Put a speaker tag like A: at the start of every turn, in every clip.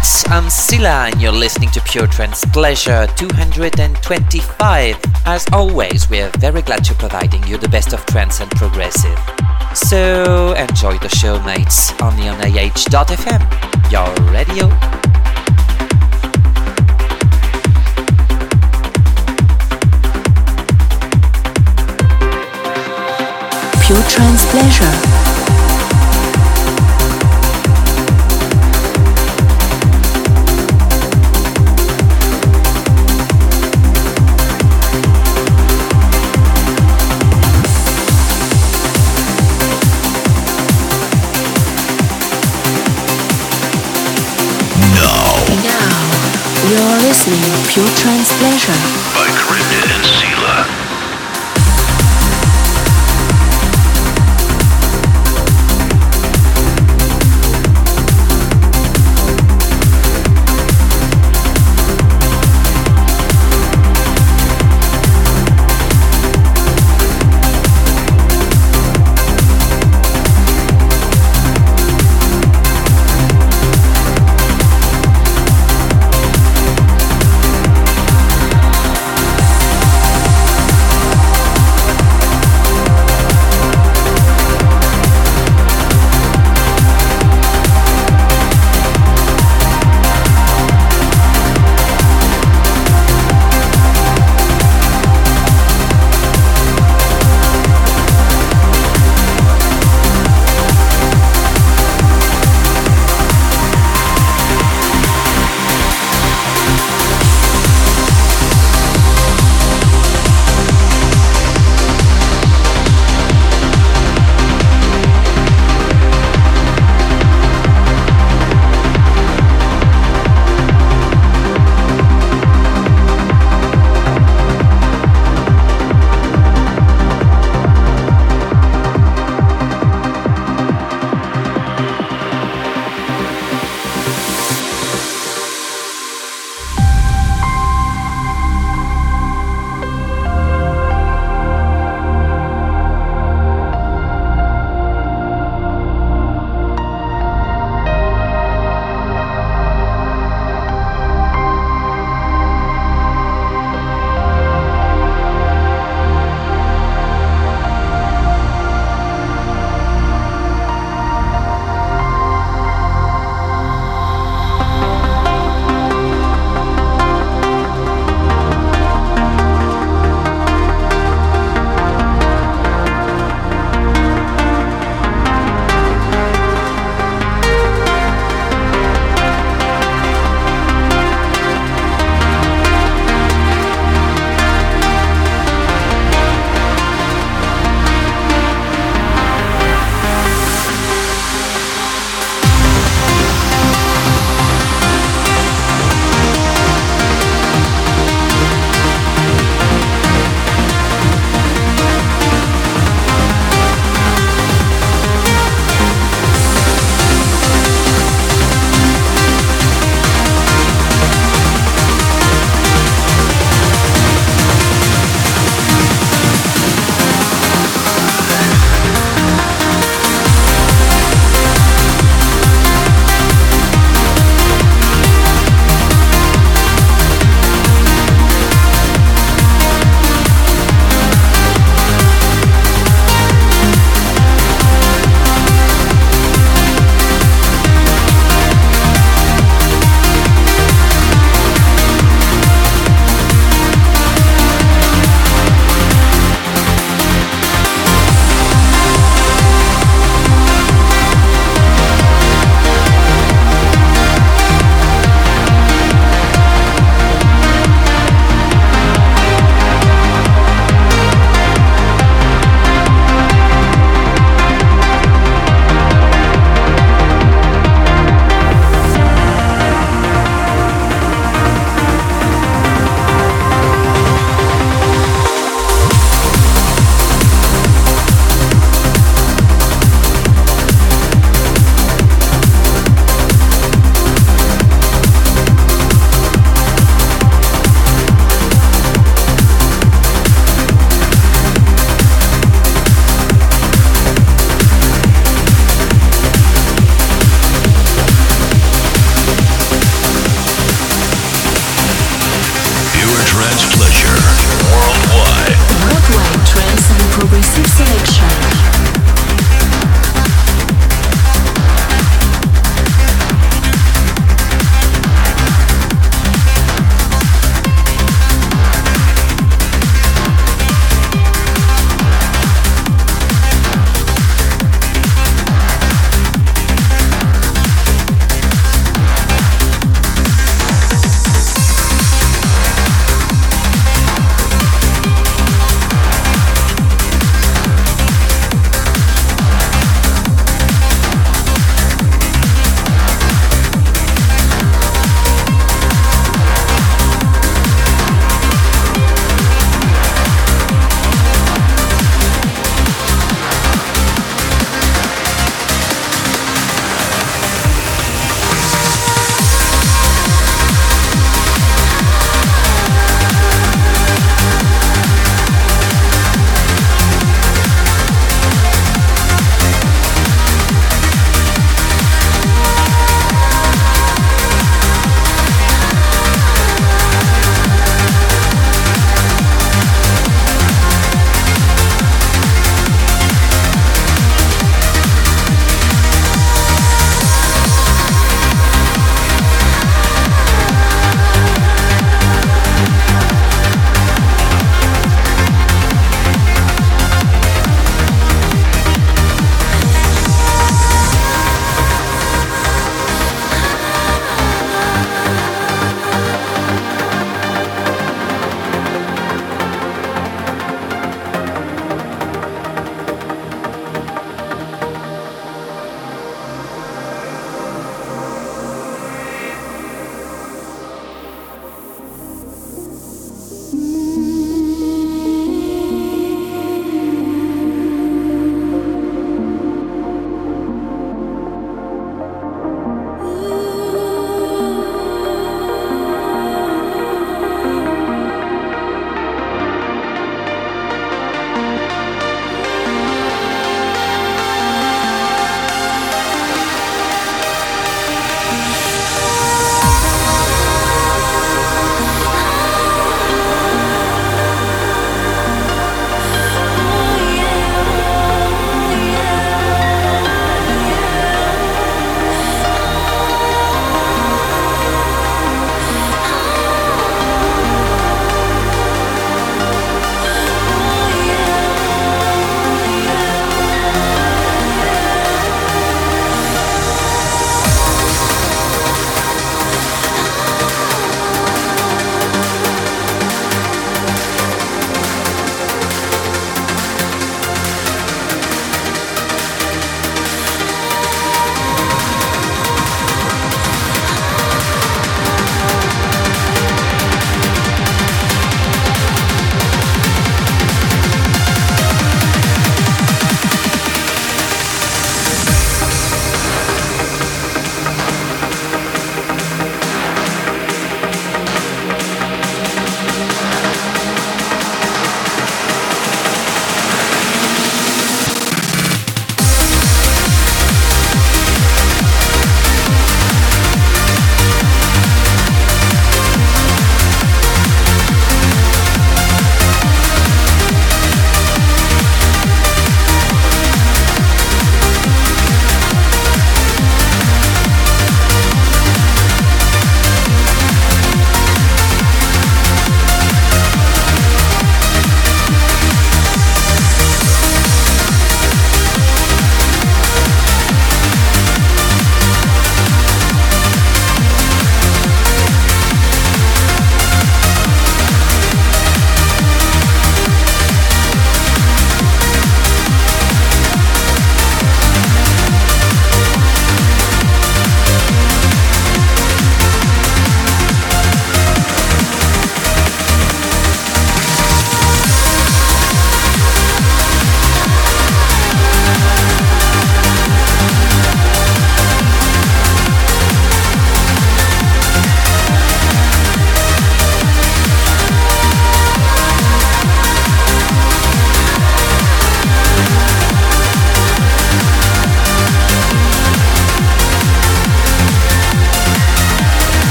A: mates, I'm Sila and you're listening to Pure Trance Pleasure 225. As always, we're very glad to providing you the best of trance and progressive. So enjoy the show, mates, only on AH.fm, your radio.
B: Pure Trance Pleasure listening to Pure Trance Pleasure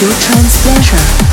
C: your trance pleasure.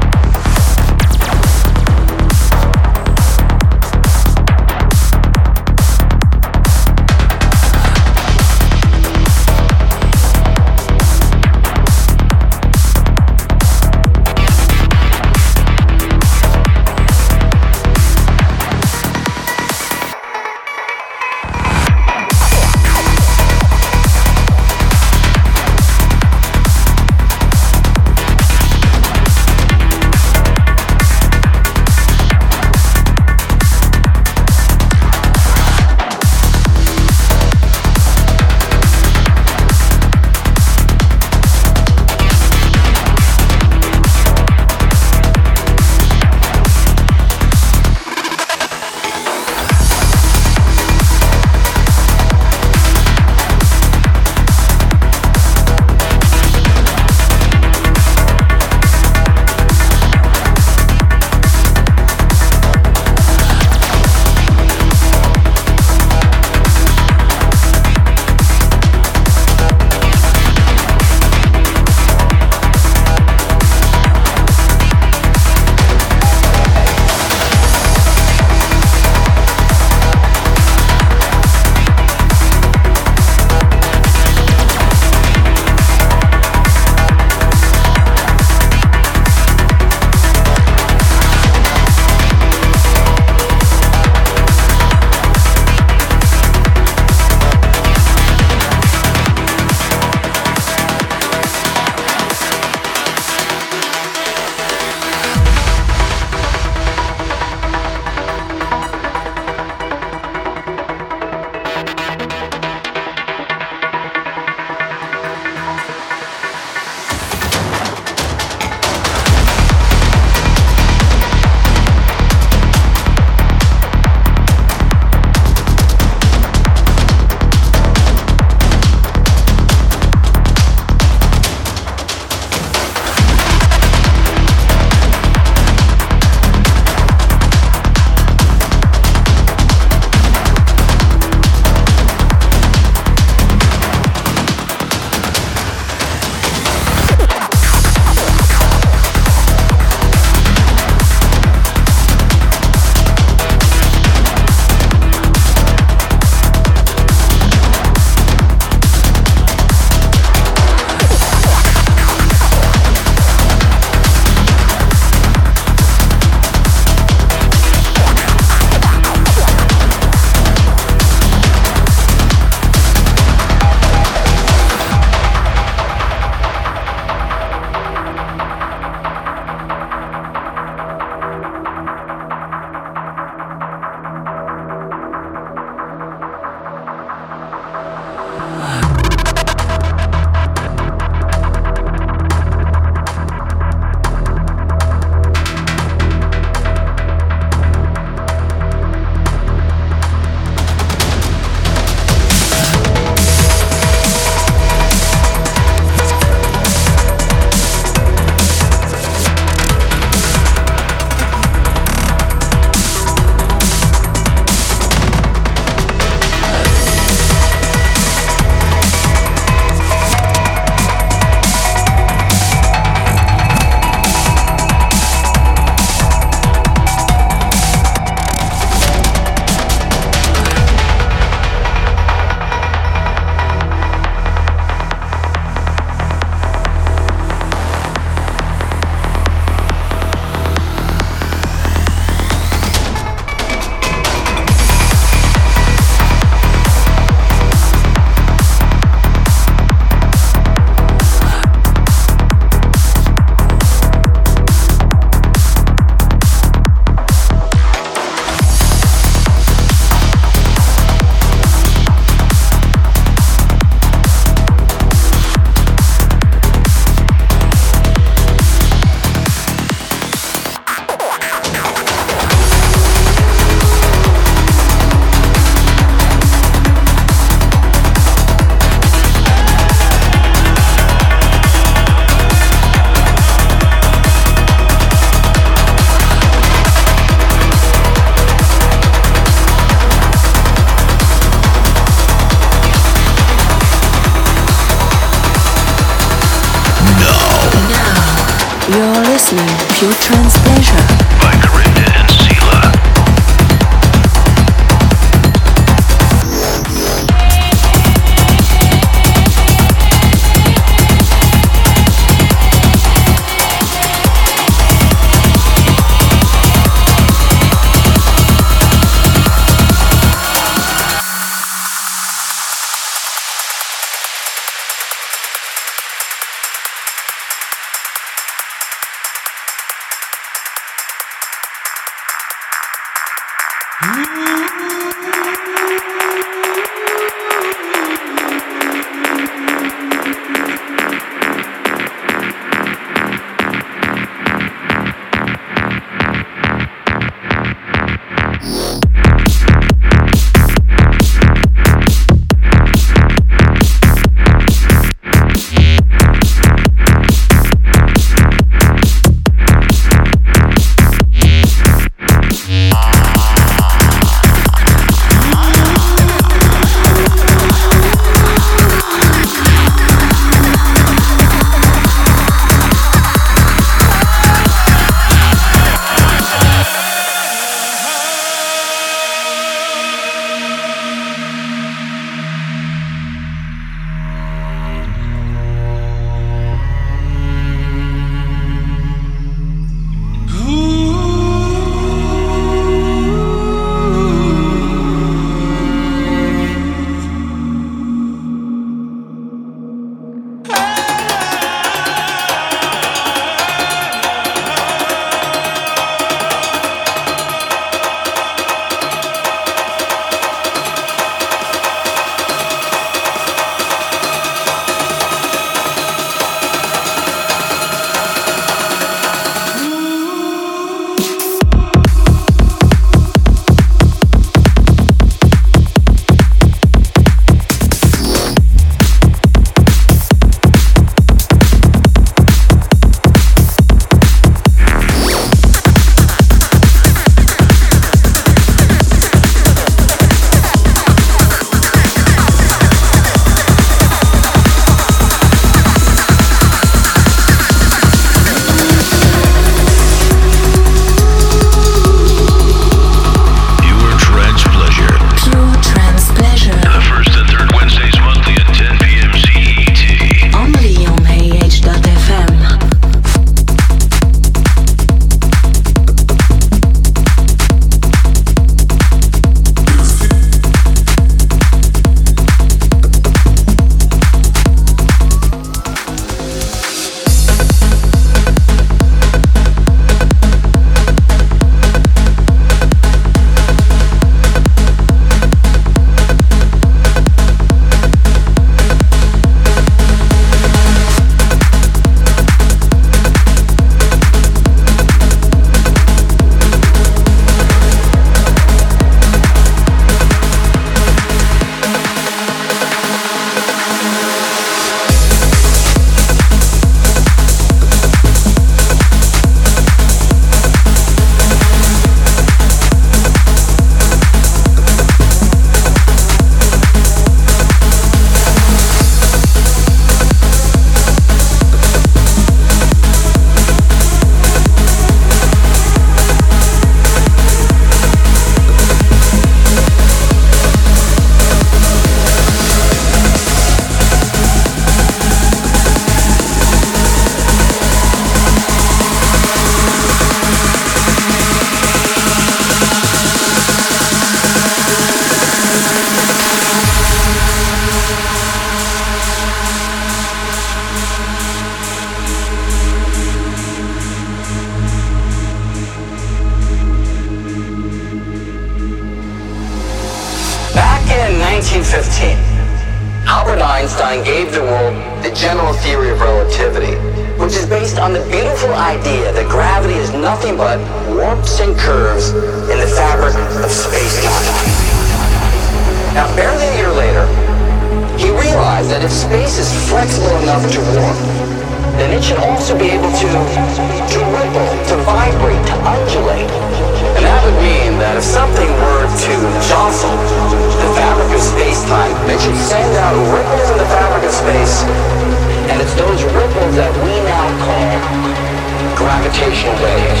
C: Gravitational waves.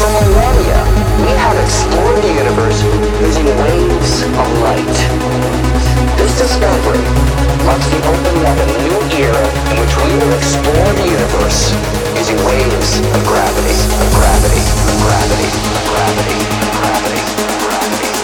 C: For millennia, we have explored the universe using waves of light. This discovery marks the opening of a new era in which we will explore the universe using waves of gravity, of gravity, of gravity, of gravity, of gravity, of gravity.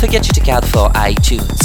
A: Forget to check out for iTunes